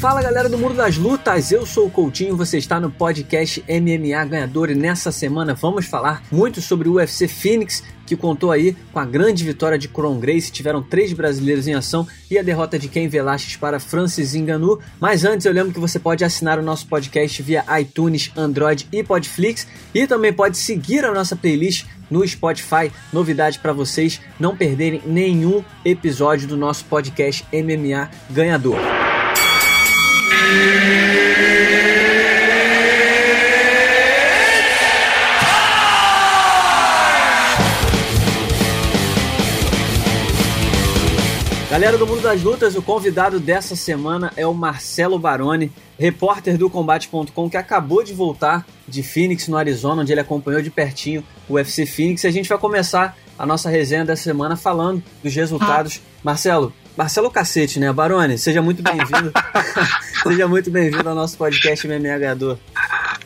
Fala galera do Mundo das Lutas, eu sou o Coutinho, você está no podcast MMA Ganhador e nessa semana vamos falar muito sobre o UFC Phoenix, que contou aí com a grande vitória de Kron Grace, tiveram três brasileiros em ação e a derrota de Ken Velasquez para Francis Ngannou. Mas antes eu lembro que você pode assinar o nosso podcast via iTunes, Android e Podflix e também pode seguir a nossa playlist no Spotify. Novidade para vocês não perderem nenhum episódio do nosso podcast MMA Ganhador. Galera do Mundo das Lutas, o convidado dessa semana é o Marcelo Baroni, repórter do Combate.com, que acabou de voltar de Phoenix, no Arizona, onde ele acompanhou de pertinho o UFC Phoenix. E a gente vai começar a nossa resenha dessa semana falando dos resultados. Marcelo, Marcelo Cacete, né? Baroni, seja muito bem-vindo. seja muito bem-vindo ao nosso podcast MMA Ganhador.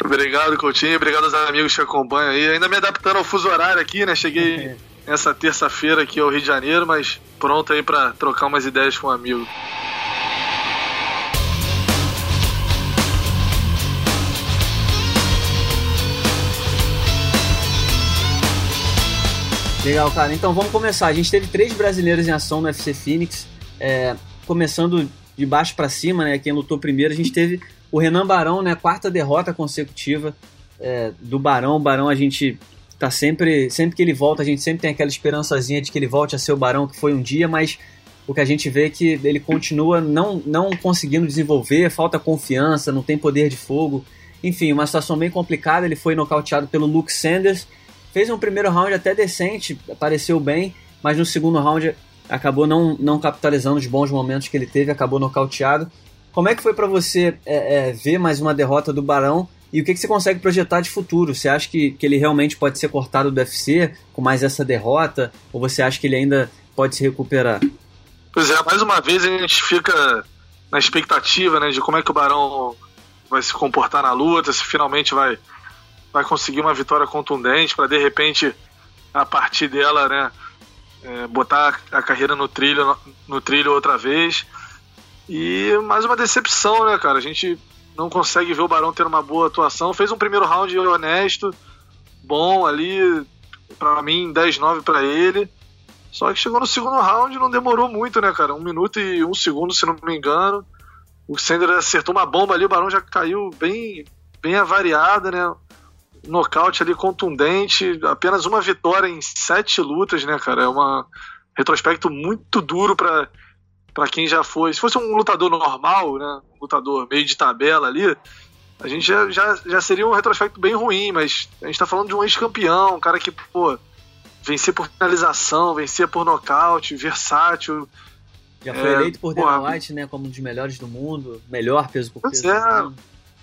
Obrigado, Coutinho. Obrigado aos amigos que acompanham aí. Ainda me adaptando ao fuso horário aqui, né? Cheguei é. essa terça-feira aqui ao Rio de Janeiro, mas pronto aí para trocar umas ideias com um amigo. Legal, cara. Então vamos começar. A gente teve três brasileiros em ação no UFC Phoenix. É, começando de baixo para cima, né? Quem lutou primeiro, a gente teve o Renan Barão, né? Quarta derrota consecutiva é, do Barão. O Barão, a gente tá sempre, sempre que ele volta, a gente sempre tem aquela esperançazinha de que ele volte a ser o Barão que foi um dia, mas o que a gente vê é que ele continua não, não conseguindo desenvolver, falta confiança, não tem poder de fogo. Enfim, uma situação bem complicada. Ele foi nocauteado pelo Luke Sanders. Fez um primeiro round até decente, apareceu bem, mas no segundo round acabou não, não capitalizando os bons momentos que ele teve, acabou nocauteado. Como é que foi para você é, é, ver mais uma derrota do Barão e o que, que você consegue projetar de futuro? Você acha que, que ele realmente pode ser cortado do UFC com mais essa derrota? Ou você acha que ele ainda pode se recuperar? Pois é, mais uma vez a gente fica na expectativa né, de como é que o Barão vai se comportar na luta, se finalmente vai, vai conseguir uma vitória contundente para de repente a partir dela, né, é, botar a carreira no trilho, no, trilho outra vez. E mais uma decepção, né, cara? A gente não consegue ver o Barão ter uma boa atuação. Fez um primeiro round honesto, bom ali, para mim 10-9 para ele. Só que chegou no segundo round não demorou muito, né, cara? Um minuto e um segundo, se não me engano. O Sender acertou uma bomba ali, o Barão já caiu bem, bem avariado, né? Nocaute ali contundente, apenas uma vitória em sete lutas, né, cara? É um retrospecto muito duro para para quem já foi. Se fosse um lutador normal, né, um lutador meio de tabela ali, a gente já, já, já seria um retrospecto bem ruim, mas a gente tá falando de um ex-campeão, um cara que, pô, vencia por finalização, vencia por nocaute, versátil. Já foi é, eleito por Dana White, né, como um dos melhores do mundo, melhor peso por peso. É,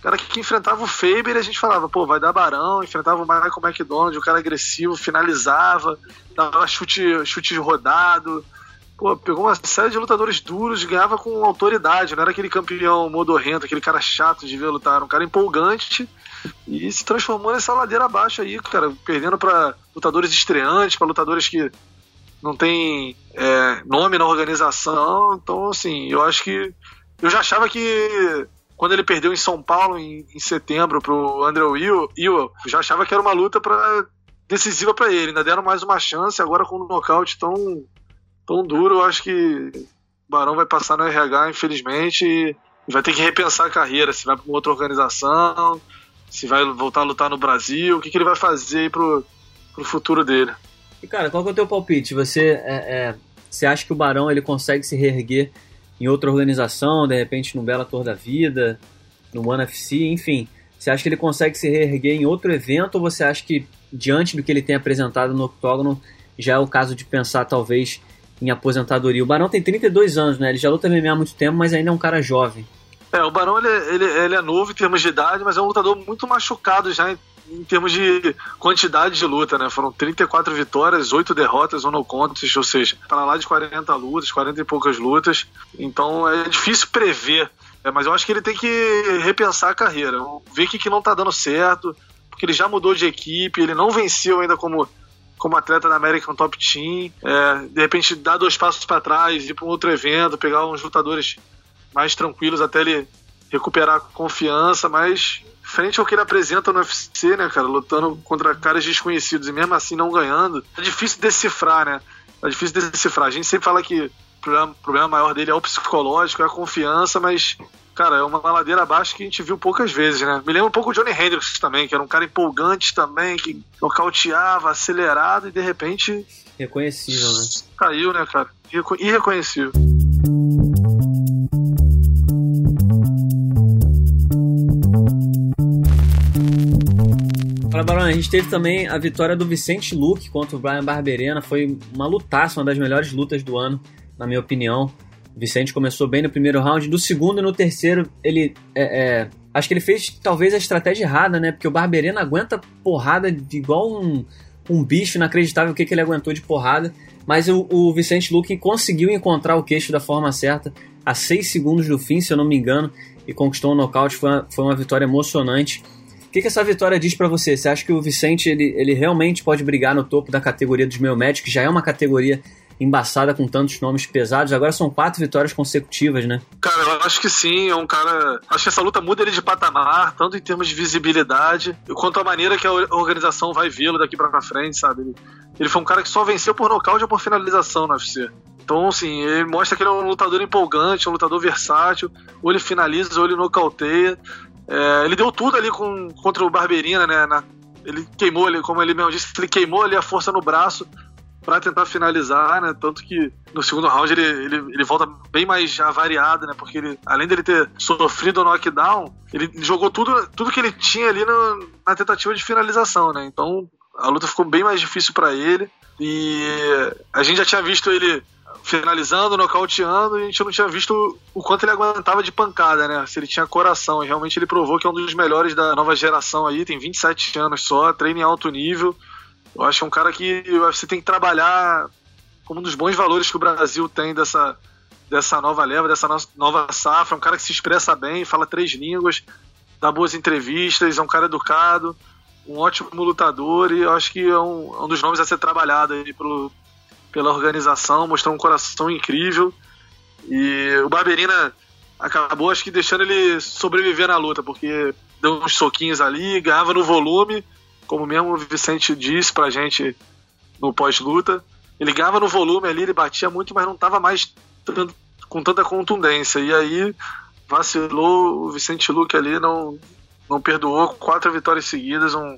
cara que, enfrentava o Faber a gente falava, pô, vai dar Barão, enfrentava o Michael McDonald, o cara agressivo, finalizava, dava chute, chute rodado. Pô, pegou uma série de lutadores duros, ganhava com autoridade, não era aquele campeão modorrento, aquele cara chato de ver lutar, era um cara empolgante e se transformou nessa ladeira abaixo aí, cara, perdendo para lutadores estreantes, para lutadores que não tem é, nome na organização. Então, assim, eu acho que. Eu já achava que quando ele perdeu em São Paulo em, em setembro pro André Will, eu já achava que era uma luta para decisiva para ele. Ainda deram mais uma chance, agora com um nocaute tão, tão duro, eu acho que o Barão vai passar no RH, infelizmente, e vai ter que repensar a carreira, se vai para outra organização, se vai voltar a lutar no Brasil, o que, que ele vai fazer aí pro, pro futuro dele. E cara, qual que é o teu palpite? Você, é, é, você acha que o Barão ele consegue se reerguer em outra organização, de repente no Bellator da vida, no One FC, enfim. Você acha que ele consegue se reerguer em outro evento ou você acha que, diante do que ele tem apresentado no octógono, já é o caso de pensar talvez em aposentadoria? O Barão tem 32 anos, né? Ele já luta MMA há muito tempo, mas ainda é um cara jovem. É, o Barão ele, ele, ele é novo em termos de idade, mas é um lutador muito machucado já em em termos de quantidade de luta, né? Foram 34 vitórias, 8 derrotas, um no contest, ou seja, para lá de 40 lutas, 40 e poucas lutas. Então é difícil prever. É, mas eu acho que ele tem que repensar a carreira, ver o que, que não está dando certo, porque ele já mudou de equipe, ele não venceu ainda como, como atleta da American Top Team. É, de repente, dar dois passos para trás, ir para um outro evento, pegar uns lutadores mais tranquilos até ele recuperar a confiança, mas frente ao que ele apresenta no UFC, né, cara, lutando contra caras desconhecidos e mesmo assim não ganhando, é difícil decifrar, né? É difícil decifrar. A gente sempre fala que o problema, problema maior dele é o psicológico, é a confiança, mas cara, é uma ladeira abaixo que a gente viu poucas vezes, né? Me lembra um pouco o Johnny Hendricks também, que era um cara empolgante também, que nocauteava, acelerado e de repente. Reconhecível, né? Caiu, né, cara? Irreconhecível. A gente teve também a vitória do Vicente Luque contra o Brian Barberena. Foi uma lutaça, uma das melhores lutas do ano, na minha opinião. O Vicente começou bem no primeiro round, do segundo e no terceiro ele é, é, acho que ele fez talvez a estratégia errada, né? Porque o Barberena aguenta porrada de igual um, um bicho inacreditável o que, que ele aguentou de porrada. Mas o, o Vicente Luque conseguiu encontrar o queixo da forma certa a 6 segundos do fim, se eu não me engano, e conquistou o um nocaute. Foi uma, foi uma vitória emocionante. O que, que essa vitória diz para você? Você acha que o Vicente ele, ele realmente pode brigar no topo da categoria dos meio médicos, que já é uma categoria embaçada com tantos nomes pesados. Agora são quatro vitórias consecutivas, né? Cara, eu acho que sim. É um cara. Acho que essa luta muda ele de patamar, tanto em termos de visibilidade, quanto a maneira que a organização vai vê-lo daqui para frente, sabe? Ele, ele foi um cara que só venceu por nocaute ou por finalização no UFC. Então, assim, ele mostra que ele é um lutador empolgante, um lutador versátil. Ou ele finaliza, ou ele nocauteia. É, ele deu tudo ali com, contra o Barberina, né? Na, ele queimou ali, como ele mesmo disse, ele queimou ali a força no braço para tentar finalizar, né? Tanto que no segundo round ele, ele, ele volta bem mais avariado, né? Porque ele, além dele ter sofrido o knockdown, ele jogou tudo, tudo que ele tinha ali no, na tentativa de finalização, né? Então a luta ficou bem mais difícil para ele. E a gente já tinha visto ele finalizando, nocauteando, e a gente não tinha visto o quanto ele aguentava de pancada, né? Se ele tinha coração. E realmente ele provou que é um dos melhores da nova geração aí, tem 27 anos só, treina em alto nível. Eu acho que é um cara que você tem que trabalhar como um dos bons valores que o Brasil tem dessa, dessa nova leva, dessa nova safra. É um cara que se expressa bem, fala três línguas, dá boas entrevistas, é um cara educado, um ótimo lutador e eu acho que é um, é um dos nomes a ser trabalhado aí pelo, pela organização, mostrou um coração incrível. E o Barberina acabou, acho que, deixando ele sobreviver na luta, porque deu uns soquinhos ali, ganhava no volume como mesmo o Vicente disse pra gente no pós-luta, ele ganhava no volume ali, ele batia muito, mas não estava mais com tanta contundência. E aí vacilou o Vicente Luque ali, não, não perdoou, quatro vitórias seguidas, um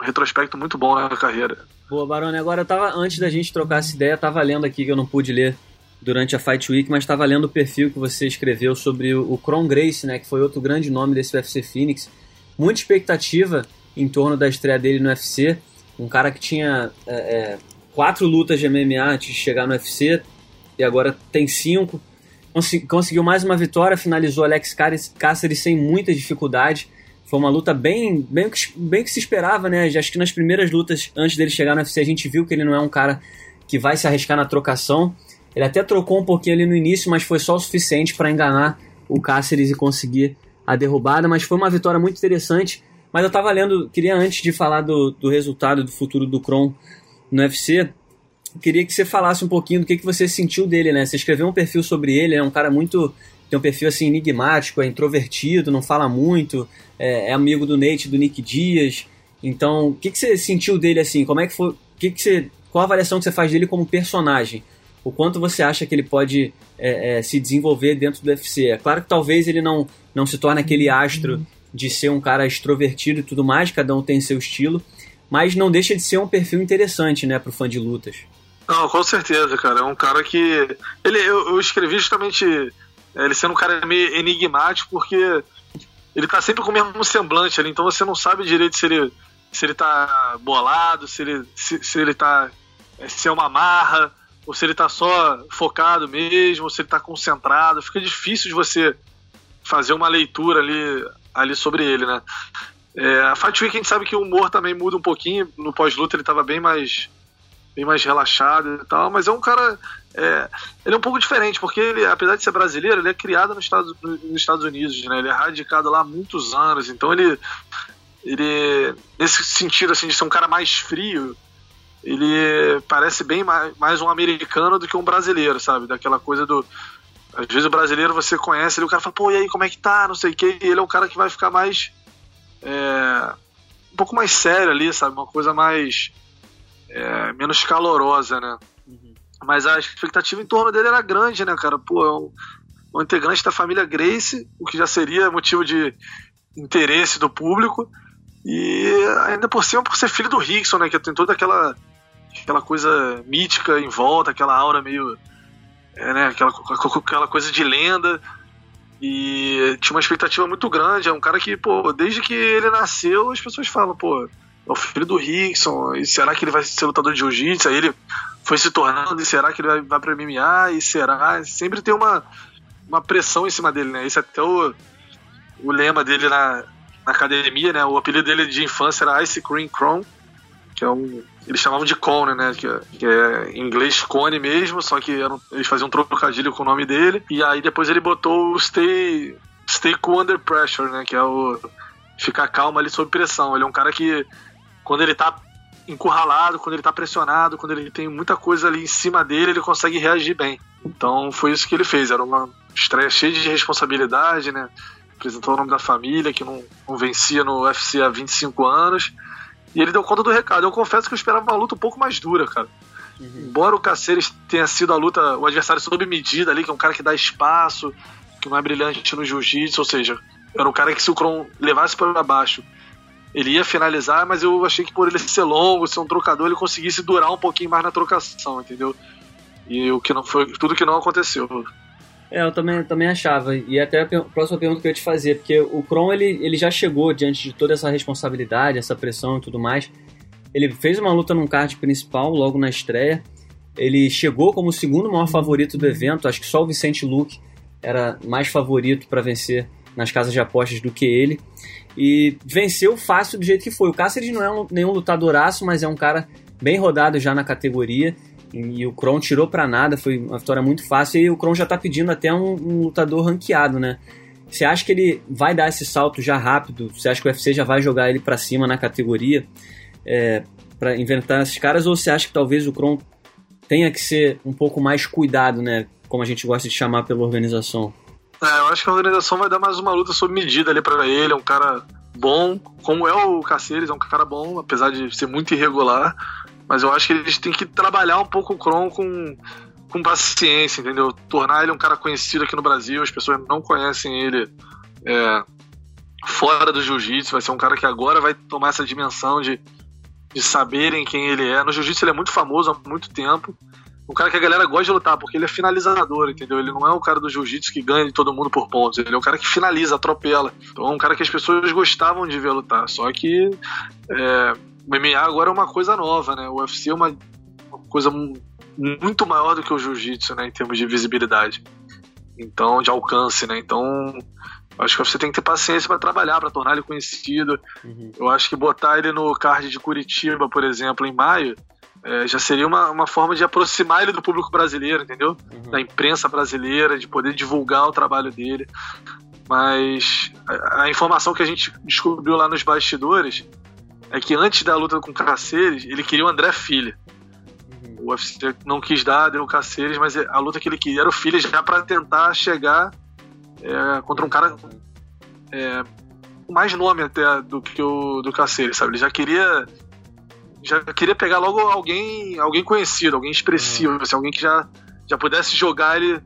retrospecto muito bom na carreira. Boa, Barone. Agora eu tava, antes da gente trocar essa ideia, tava lendo aqui que eu não pude ler durante a Fight Week, mas estava lendo o perfil que você escreveu sobre o Kron Grace, né, que foi outro grande nome desse UFC Phoenix. Muita expectativa em torno da estreia dele no UFC. Um cara que tinha é, é, quatro lutas de MMA antes de chegar no UFC e agora tem cinco. conseguiu mais uma vitória, finalizou Alex Cáceres sem muita dificuldade. Foi uma luta bem, bem, bem que se esperava, né? Acho que nas primeiras lutas antes dele chegar no UFC a gente viu que ele não é um cara que vai se arriscar na trocação. Ele até trocou um pouquinho ali no início, mas foi só o suficiente para enganar o Cáceres e conseguir a derrubada. Mas foi uma vitória muito interessante. Mas eu tava lendo, queria antes de falar do, do resultado do futuro do Kron no UFC, queria que você falasse um pouquinho do que, que você sentiu dele, né? Você escreveu um perfil sobre ele, é um cara muito. Tem um perfil assim enigmático, é introvertido, não fala muito, é, é amigo do Nate, do Nick Dias. Então, o que, que você sentiu dele assim? Como é que foi. Que que você, qual a avaliação que você faz dele como personagem? O quanto você acha que ele pode é, é, se desenvolver dentro do UFC? É claro que talvez ele não, não se torne aquele astro de ser um cara extrovertido e tudo mais, cada um tem seu estilo, mas não deixa de ser um perfil interessante, né, pro fã de lutas. Não, com certeza, cara. É um cara que. Ele, eu, eu escrevi justamente ele sendo um cara meio enigmático, porque ele tá sempre com o mesmo semblante ali, então você não sabe direito se ele, se ele tá bolado, se ele, se, se ele tá. É, se é uma marra, ou se ele tá só focado mesmo, ou se ele tá concentrado. Fica difícil de você fazer uma leitura ali ali sobre ele, né? É, a Fight Week a gente sabe que o humor também muda um pouquinho. No pós-luta ele estava bem mais bem mais relaxado e tal, mas é um cara é, ele é um pouco diferente, porque ele, apesar de ser brasileiro, ele é criado nos Estados, nos Estados Unidos, né? Ele é radicado lá há muitos anos, então ele ele nesse sentido assim de ser um cara mais frio, ele parece bem mais, mais um americano do que um brasileiro, sabe? Daquela coisa do Às vezes o brasileiro você conhece, ele, o cara fala, pô, e aí, como é que tá? Não sei o quê. E ele é o cara que vai ficar mais. É, um pouco mais sério ali, sabe? Uma coisa mais. É, menos calorosa, né? Uhum. Mas a expectativa em torno dele era grande, né, cara? Pô, é um, um integrante da família Grace, o que já seria motivo de interesse do público. E ainda por cima por ser filho do Rickson, né? Que tem toda aquela, aquela coisa mítica em volta, aquela aura meio. É, né, aquela, aquela coisa de lenda. E tinha uma expectativa muito grande. É um cara que, pô, desde que ele nasceu, as pessoas falam, pô, é o filho do Rickson, e será que ele vai ser lutador de jiu-jitsu? Aí ele foi se tornando, e será que ele vai, vai pra MMA? E será? Sempre tem uma, uma pressão em cima dele, né? Esse é até o, o lema dele na, na academia, né? O apelido dele de infância era Ice Cream Chrome, que é um. Eles chamavam de cone, né? Que, é, que é em inglês cone mesmo, só que eles faziam um trocadilho com o nome dele. E aí depois ele botou o Stay, stay Cool Under Pressure, né? Que é o ficar calmo ali sob pressão. Ele é um cara que, quando ele tá encurralado, quando ele tá pressionado, quando ele tem muita coisa ali em cima dele, ele consegue reagir bem. Então foi isso que ele fez. Era uma estreia cheia de responsabilidade, né? Apresentou o nome da família, que não, não vencia no UFC há 25 anos. E ele deu conta do recado. Eu confesso que eu esperava uma luta um pouco mais dura, cara. Uhum. Embora o Caceres tenha sido a luta, o adversário sob medida ali, que é um cara que dá espaço, que não é brilhante no jiu-jitsu, ou seja, era um cara que se o Kron levasse para baixo, ele ia finalizar, mas eu achei que por ele ser longo, ser um trocador, ele conseguisse durar um pouquinho mais na trocação, entendeu? E o que não foi, tudo que não aconteceu. É, eu também, também achava. E até a próxima pergunta que eu ia te fazer, porque o Kron ele, ele já chegou diante de toda essa responsabilidade, essa pressão e tudo mais. Ele fez uma luta num card principal logo na estreia. Ele chegou como o segundo maior favorito do evento. Acho que só o Vicente Luque era mais favorito para vencer nas casas de apostas do que ele. E venceu fácil do jeito que foi. O Cáceres não é um, nenhum lutadoraço, mas é um cara bem rodado já na categoria. E o Kron tirou para nada, foi uma vitória muito fácil. E o Kron já tá pedindo até um, um, lutador ranqueado, né? Você acha que ele vai dar esse salto já rápido? Você acha que o UFC já vai jogar ele para cima na categoria é, para inventar esses caras? Ou você acha que talvez o Kron tenha que ser um pouco mais cuidado, né? Como a gente gosta de chamar pela organização? É, eu acho que a organização vai dar mais uma luta sob medida ali para ele. É um cara bom, como é o Caceres, é um cara bom, apesar de ser muito irregular. Mas eu acho que eles têm que trabalhar um pouco o Kron com, com paciência, entendeu? Tornar ele um cara conhecido aqui no Brasil, as pessoas não conhecem ele é, fora do jiu-jitsu. Vai ser um cara que agora vai tomar essa dimensão de, de saberem quem ele é. No jiu-jitsu ele é muito famoso há muito tempo. Um cara que a galera gosta de lutar, porque ele é finalizador, entendeu? Ele não é o cara do jiu-jitsu que ganha de todo mundo por pontos. Ele é o cara que finaliza, atropela. Então é um cara que as pessoas gostavam de ver lutar. Só que é, o MMA agora é uma coisa nova, né? O UFC é uma, uma coisa muito maior do que o jiu-jitsu, né? Em termos de visibilidade. Então, de alcance, né? Então, acho que você tem que ter paciência para trabalhar, para tornar ele conhecido. Uhum. Eu acho que botar ele no card de Curitiba, por exemplo, em maio, é, já seria uma, uma forma de aproximar ele do público brasileiro, entendeu? Uhum. Da imprensa brasileira, de poder divulgar o trabalho dele. Mas a, a informação que a gente descobriu lá nos bastidores é que antes da luta com o Caceres, ele queria o André Filho. Uhum. O UFC não quis dar, deu o Caceres, mas a luta que ele queria era o Filho já para tentar chegar é, contra um cara é, com mais nome até do que o do Caceres, sabe? Ele já queria já queria pegar logo alguém alguém conhecido, alguém expressivo, uhum. assim, alguém que já, já pudesse jogar ele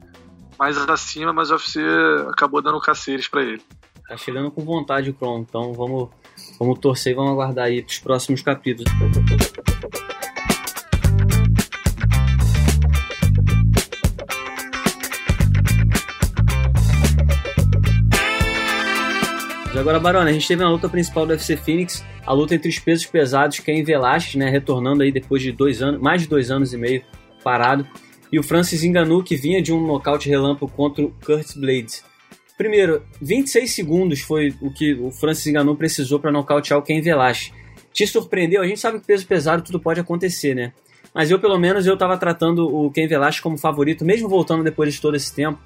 mais acima, mas o UFC acabou dando Caceres para ele. Tá chegando com vontade o Kron, então vamos Vamos torcer e vamos aguardar aí os próximos capítulos. Agora, Barona, a gente teve na luta principal do UFC Phoenix, a luta entre os pesos pesados, Ken Velasquez, né, retornando aí depois de dois anos, mais de dois anos e meio parado, e o Francis Ngannou, que vinha de um nocaute relâmpago contra o Curtis Blades. Primeiro, 26 segundos foi o que o Francis Ngannou precisou para nocautear o Ken Velasquez. Te surpreendeu? A gente sabe que peso pesado tudo pode acontecer, né? Mas eu, pelo menos, eu estava tratando o Ken Velasquez como favorito, mesmo voltando depois de todo esse tempo.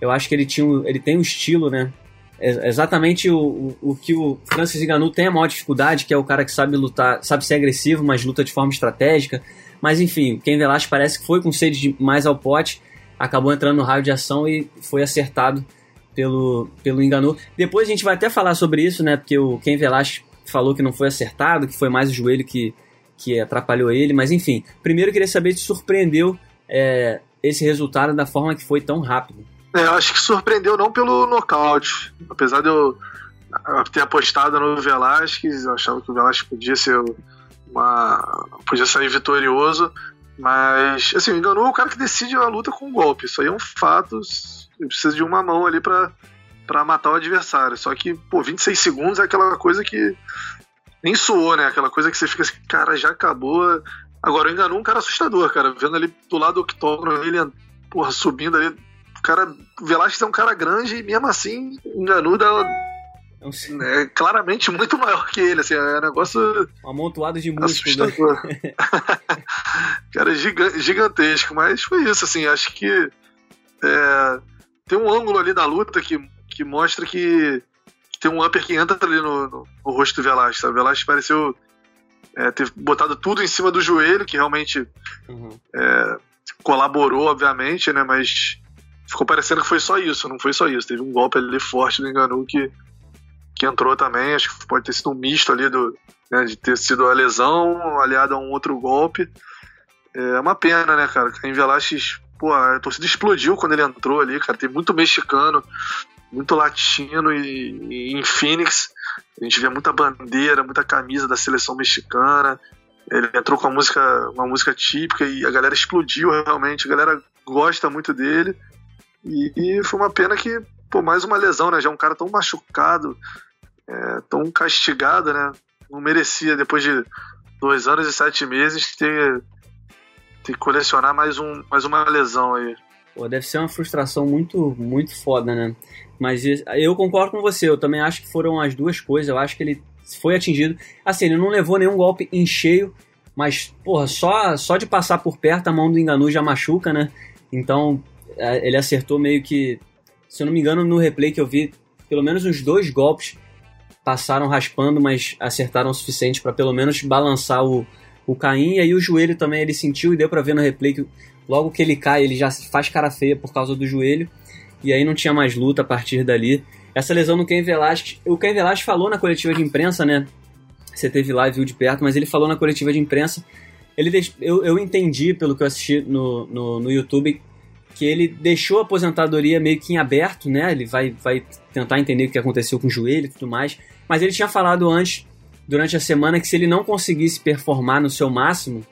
Eu acho que ele, tinha, ele tem um estilo, né? É exatamente o, o, o, que o Francis Ngannou tem a maior dificuldade, que é o cara que sabe lutar, sabe ser agressivo, mas luta de forma estratégica. Mas enfim, Ken Velasquez parece que foi com sede de mais ao pote acabou entrando no raio de ação e foi acertado pelo, pelo Enganu. Depois a gente vai até falar sobre isso, né? Porque o Ken Velasquez falou que não foi acertado, que foi mais o joelho que, que atrapalhou ele, mas enfim. Primeiro eu queria saber se surpreendeu é, esse resultado da forma que foi tão rápido. É, eu acho que surpreendeu não pelo nocaute. Apesar de eu ter apostado no Velasquez, eu achava que o Velasquez podia ser uma. podia sair vitorioso. Mas, assim, enganou o cara que decide a luta com um golpe. Isso aí é um fato. Precisa de uma mão ali para para matar o adversário. Só que, pô, 26 segundos é aquela coisa que nem suou, né? Aquela coisa que você fica assim, cara, já acabou. Agora, enganou um cara assustador, cara. Vendo ali do lado do octógono, ele, porra, subindo ali. O cara, Velasquez é um cara grande e mesmo assim, enganou dá, é, é claramente muito maior que ele, assim, é um negócio. Um amontoado de músculo. Né? cara, gigantesco, mas foi isso, assim, acho que é, tem um ângulo ali da luta que, que mostra que, que tem um upper que entra ali no, no, no rosto do Velasquez, sabe? O Velasquez pareceu é, ter botado tudo em cima do joelho, que realmente uhum. é, colaborou, obviamente, né? Mas ficou parecendo que foi só isso, não foi só isso. Teve um golpe ali forte do Enganu que que entrou também, acho que pode ter sido um misto ali do, né, de ter sido a lesão aliado a um outro golpe. É uma pena, né, cara? Caim Velasquez, pô, a torcida explodiu quando ele entrou ali, cara. Tem muito mexicano, muito latino e, e em Phoenix a gente vê muita bandeira, muita camisa da seleção mexicana. Ele entrou com uma música, uma música típica e a galera explodiu realmente. A galera gosta muito dele. E, e foi uma pena que pô, mais uma lesão, né? Já um cara tão machucado, é, tão castigado, né? Não merecia, depois de dois anos e sete meses, ter, ter que colecionar mais, um, mais uma lesão aí. Pô, deve ser uma frustração muito, muito foda, né? Mas eu concordo com você, eu também acho que foram as duas coisas. Eu acho que ele foi atingido. Assim, ele não levou nenhum golpe em cheio, mas, porra, só, só de passar por perto a mão do Enganu já machuca, né? Então, ele acertou meio que se eu não me engano, no replay que eu vi, pelo menos uns dois golpes passaram raspando, mas acertaram o suficiente para pelo menos balançar o, o Caim. E aí o joelho também ele sentiu e deu para ver no replay que logo que ele cai, ele já faz cara feia por causa do joelho. E aí não tinha mais luta a partir dali. Essa lesão no Ken Velasquez, o Ken Velasquez falou na coletiva de imprensa, né? Você teve lá e viu de perto, mas ele falou na coletiva de imprensa. Ele eu, eu entendi, pelo que eu assisti no, no, no YouTube, que ele deixou a aposentadoria meio que em aberto, né? Ele vai, vai tentar entender o que aconteceu com o joelho e tudo mais. Mas ele tinha falado antes, durante a semana, que se ele não conseguisse performar no seu máximo,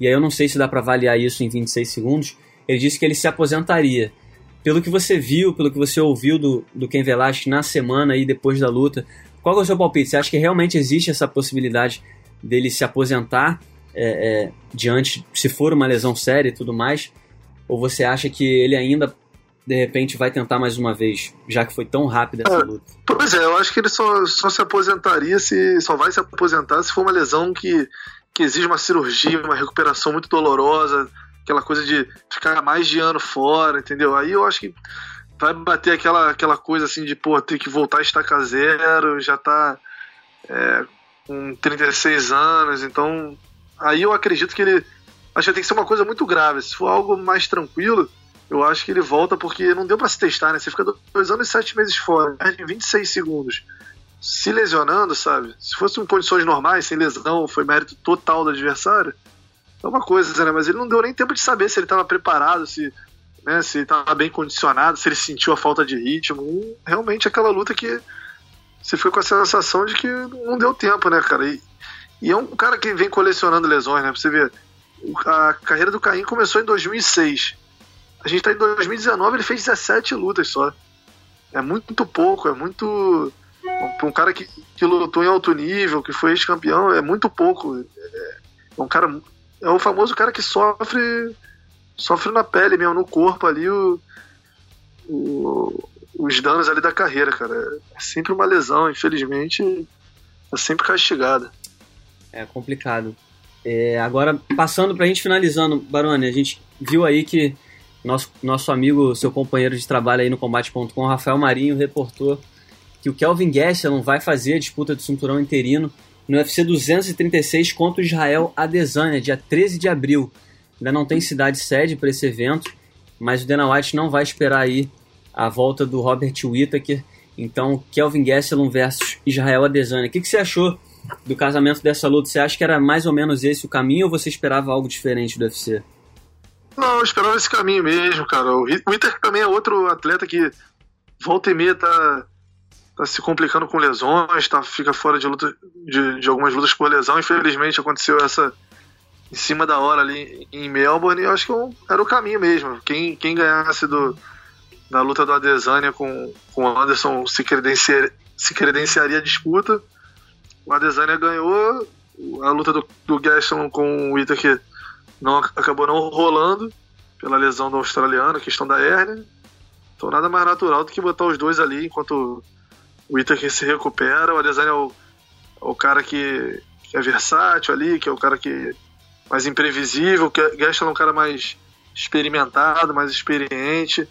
e aí eu não sei se dá para avaliar isso em 26 segundos, ele disse que ele se aposentaria. Pelo que você viu, pelo que você ouviu do, do Ken Velasquez na semana e depois da luta, qual é o seu palpite? Você acha que realmente existe essa possibilidade dele se aposentar é, é, diante, se for uma lesão séria e tudo mais? Ou você acha que ele ainda, de repente, vai tentar mais uma vez, já que foi tão rápida essa é, luta? Pois é, eu acho que ele só, só se aposentaria se. só vai se aposentar se for uma lesão que, que exige uma cirurgia, uma recuperação muito dolorosa, aquela coisa de ficar mais de ano fora, entendeu? Aí eu acho que vai bater aquela, aquela coisa assim de, pô, ter que voltar a estacar zero, já tá é, com 36 anos, então aí eu acredito que ele acho que tem que ser uma coisa muito grave. Se for algo mais tranquilo, eu acho que ele volta porque não deu para se testar, né? Você fica dois anos e sete meses fora, em 26 segundos, se lesionando, sabe? Se fosse em condições normais, sem lesão, foi mérito total do adversário, é uma coisa, né? Mas ele não deu nem tempo de saber se ele estava preparado, se, né, se ele estava bem condicionado, se ele sentiu a falta de ritmo. Realmente aquela luta que você fica com a sensação de que não deu tempo, né, cara? E, e é um cara que vem colecionando lesões, né? Pra você ver a carreira do Caim começou em 2006. A gente está em 2019, ele fez 17 lutas só. É muito pouco, é muito. Um cara que, que lutou em alto nível, que foi ex-campeão, é muito pouco. É, é, um cara. É o famoso cara que sofre. Sofre na pele mesmo, no corpo ali, o, o, os danos ali da carreira, cara. É sempre uma lesão, infelizmente. É sempre castigada. É complicado. É, agora, passando para a gente finalizando, Baroni, a gente viu aí que nosso, nosso amigo, seu companheiro de trabalho aí no Combate.com, Rafael Marinho, reportou que o Kelvin Gastelum vai fazer a disputa do cinturão interino no UFC 236 contra o Israel Adesanya, dia 13 de abril. Ainda não tem cidade sede para esse evento. mas o Dana White não vai esperar aí a volta do Robert Whittaker. Então, Kelvin Gastelum versus Israel Adesanya. O que, que você achou do casamento dessa luta? Você acha que era mais ou menos esse o caminho ou você esperava algo diferente do UFC? Não, eu esperava esse caminho mesmo, cara. O Whittaker também é outro atleta que volta e meia tá, tá se complicando com lesões, tá, fica fora de, luta, de, de algumas lutas por lesão. Infelizmente aconteceu essa em cima da hora ali em Melbourne, eu acho que era o caminho mesmo. Quem, quem ganhasse do, na luta do Adesanya com, com o Anderson se, se credenciaria a disputa. O Adesanya ganhou, a luta do, do Gaston com o Whittaker não, acabou não rolando pela lesão do australiano, questão da hérnia. Então nada mais natural do que botar os dois ali enquanto o Whittaker se recupera. O Adesanya é o, é o cara que, que, é versátil ali, que é o cara que mais imprevisível. Que o Gaston é um cara mais experimentado, mais experiente.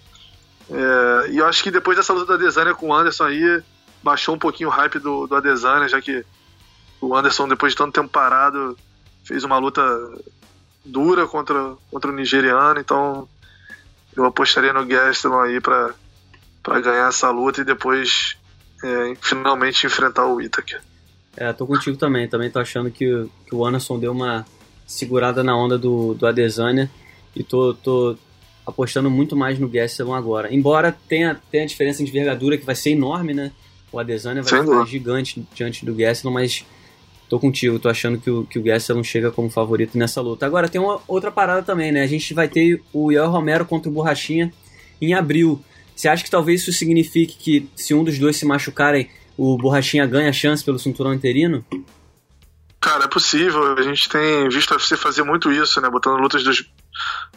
É, e eu acho que depois dessa luta do Adesanya com o Anderson aí, baixou um pouquinho o hype do, do Adesanya, já que o Anderson, depois de tanto tempo parado, fez uma luta dura contra, contra o nigeriano, então eu apostaria no Gastelum aí para ganhar essa luta e depois é, finalmente enfrentar o Itaker. É, tô contigo também, também tô achando que, que o Anderson deu uma segurada na onda do, do Adesanya e tô, tô apostando muito mais no Gastelum agora. Embora tenha, tenha a diferença de envergadura que vai ser enorme, né? O Adesanya vai Sem ficar gigante diante do Gastelum, mas tô contigo, tô achando que o, que o Gastelum chega como favorito nessa luta. Agora tem uma outra parada também, né? A gente vai ter o Yoel Romero contra o Borrachinha em abril. Você acha que talvez isso signifique que se um dos dois se machucarem, o Borrachinha ganha chance pelo cinturão interino? Cara, é possível. A gente tem visto a UFC fazer muito isso, né? Botando lutas dos,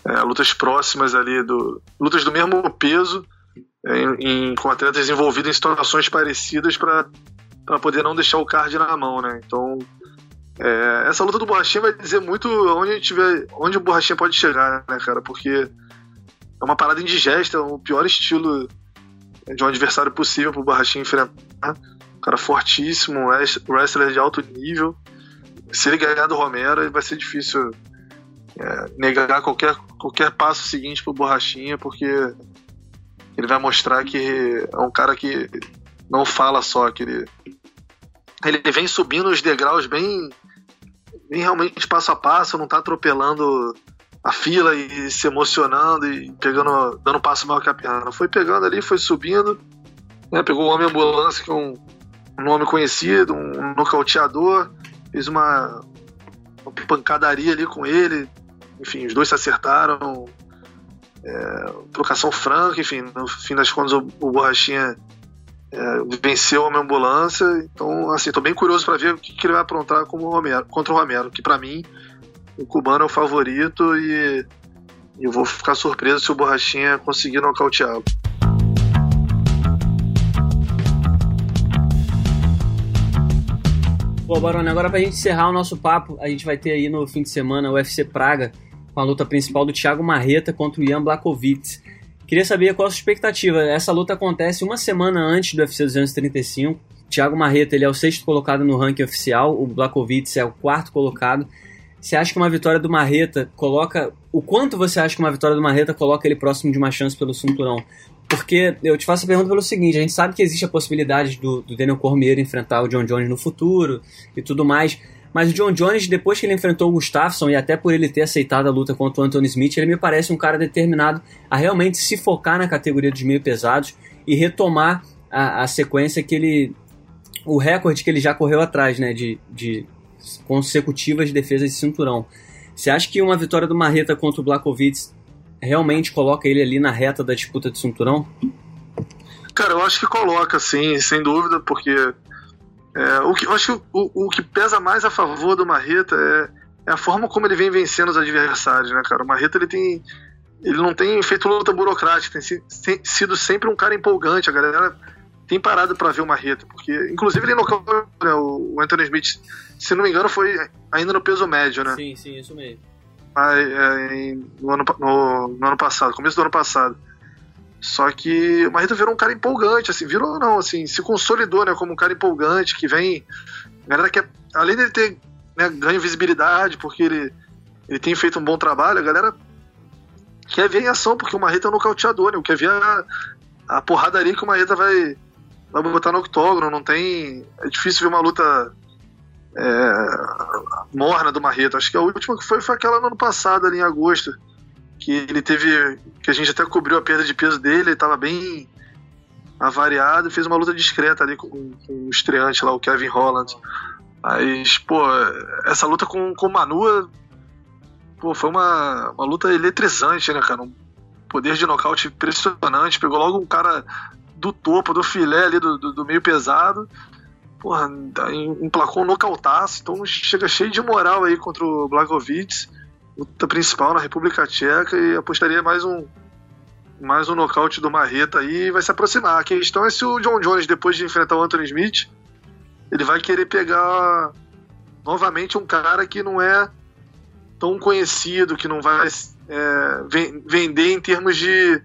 é, lutas próximas ali, do, lutas do mesmo peso, é, em, com atletas envolvidos em situações parecidas para poder não deixar o card na mão, né? Então, é, essa luta do Borrachinha vai dizer muito onde, a gente vê, onde o Borrachinha pode chegar, né, cara? Porque é uma parada indigesta, é o pior estilo de um adversário possível pro Borrachinha enfrentar. Um cara fortíssimo, um wrestler de alto nível. Se ele ganhar do Romero, vai ser difícil é, negar qualquer, qualquer passo seguinte pro Borrachinha, porque ele vai mostrar que é um cara que não fala só, que ele, ele vem subindo os degraus bem, bem realmente passo a passo, não tá atropelando a fila e se emocionando e pegando, dando passo maior que a perna. Foi pegando ali, foi subindo, né, pegou o homem ambulância, que é um, um nome conhecido, um nocauteador, fez uma, uma pancadaria ali com ele, enfim, os dois se acertaram. É, trocação franca, enfim, no fim das contas o, o Borrachinha é, venceu a minha ambulância. Então, assim, tô bem curioso para ver o que, que, ele vai aprontar como Romero, contra o Romero, que para mim o cubano é o favorito e eu vou ficar surpreso se o Borrachinha conseguir nocauteá-lo. Bom, Barone, agora pra gente encerrar o nosso papo, a gente vai ter aí no fim de semana o UFC Praga com a luta principal do Thiago Marreta contra o Ian Blakovic. Queria saber qual a sua expectativa. Essa luta acontece uma semana antes do UFC 235. Thiago Marreta ele é o sexto colocado no ranking oficial, o Blakovic é o quarto colocado. Você acha que uma vitória do Marreta coloca. O quanto você acha que uma vitória do Marreta coloca ele próximo de uma chance pelo cinturão? Porque eu te faço a pergunta pelo seguinte: a gente sabe que existe a possibilidade do, do Daniel Cormier enfrentar o John Jones no futuro e tudo mais. Mas o John Jones, depois que ele enfrentou o Gustafsson, e até por ele ter aceitado a luta contra o Anthony Smith, ele me parece um cara determinado a realmente se focar na categoria dos meio pesados e retomar a, a sequência que ele. o recorde que ele já correu atrás, né? De, de consecutivas defesas de cinturão. Você acha que uma vitória do Marreta contra o Blakovic realmente coloca ele ali na reta da disputa de cinturão? Cara, eu acho que coloca, sim, sem dúvida, porque é, o que, eu acho que o, o que pesa mais a favor do Marreta é, é, a forma como ele vem vencendo os adversários, né, cara? O Marreta ele tem. Ele não tem feito luta burocrática, tem, tem sido sempre um cara empolgante. A galera tem parado para ver o Marreta, porque inclusive ele nocauteou né, o Anthony Smith, se não me engano, foi ainda no peso médio, né? Sim, sim, isso mesmo. É, no, ano, no, no ano passado, começo do ano passado. Só que o Marreta virou um cara empolgante, assim, virou não, assim, se consolidou, né, como um cara empolgante que vem. A galera quer, além dele ter né, ganho visibilidade, porque ele, ele tem feito um bom trabalho, a galera quer ver em ação, porque o Marreta é um nocauteador, né? Quer ver a, a porradaria que o Marreta vai, vai botar no octógono. Não tem. É difícil ver uma luta é, morna do Marreta. Acho que a última que foi foi aquela no ano passado, ali em agosto. Que ele teve. Que a gente até cobriu a perda de peso dele, ele tava bem avariado fez uma luta discreta ali com, com o estreante lá, o Kevin Holland. Mas, pô, essa luta com, com o Manu pô, foi uma, uma luta eletrizante, né, cara? Um poder de nocaute impressionante. Pegou logo um cara do topo, do filé ali, do, do, do meio pesado. Porra, emplacou um nocautaço. Então chega cheio de moral aí contra o Blagovic. Luta principal na República Tcheca e apostaria mais um mais um nocaute do Marreta aí vai se aproximar. A questão é se o John Jones, depois de enfrentar o Anthony Smith, ele vai querer pegar novamente um cara que não é tão conhecido, que não vai é, vender em termos de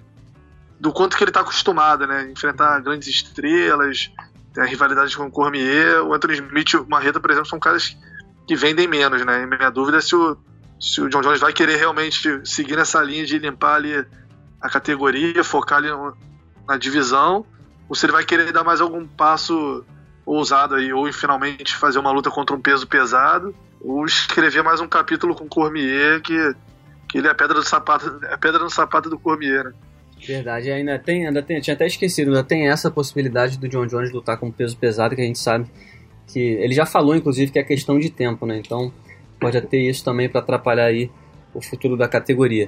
do quanto que ele está acostumado, né? Enfrentar grandes estrelas, tem a rivalidade com o Cormier, o Anthony Smith e o Marreta, por exemplo, são caras que vendem menos, né? E minha dúvida é se o, se o John Jones vai querer realmente seguir nessa linha de limpar ali a categoria, focar ali na divisão, ou se ele vai querer dar mais algum passo ousado aí, ou finalmente fazer uma luta contra um peso pesado, ou escrever mais um capítulo com Cormier, que, que ele é a pedra do sapato, é pedra no sapato do Cormier, né? Verdade, ainda tem, ainda tem, tinha até esquecido, ainda tem essa possibilidade do John Jones lutar com peso pesado que a gente sabe que ele já falou inclusive que é questão de tempo, né? Então pode ter isso também para atrapalhar aí o futuro da categoria.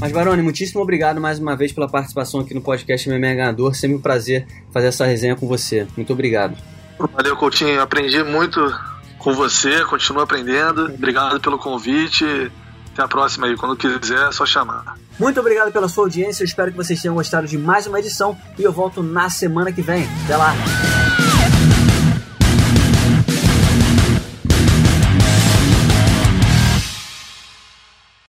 Mas, Baroni, muitíssimo obrigado mais uma vez pela participação aqui no podcast MMA Ganhador. Sempre um prazer fazer essa resenha com você. Muito obrigado. Valeu, Coutinho. Aprendi muito com você, continuo aprendendo. Obrigado pelo convite. Até a próxima aí. Quando quiser, é só chamar. Muito obrigado pela sua audiência. Eu espero que vocês tenham gostado de mais uma edição. E eu volto na semana que vem. Até lá.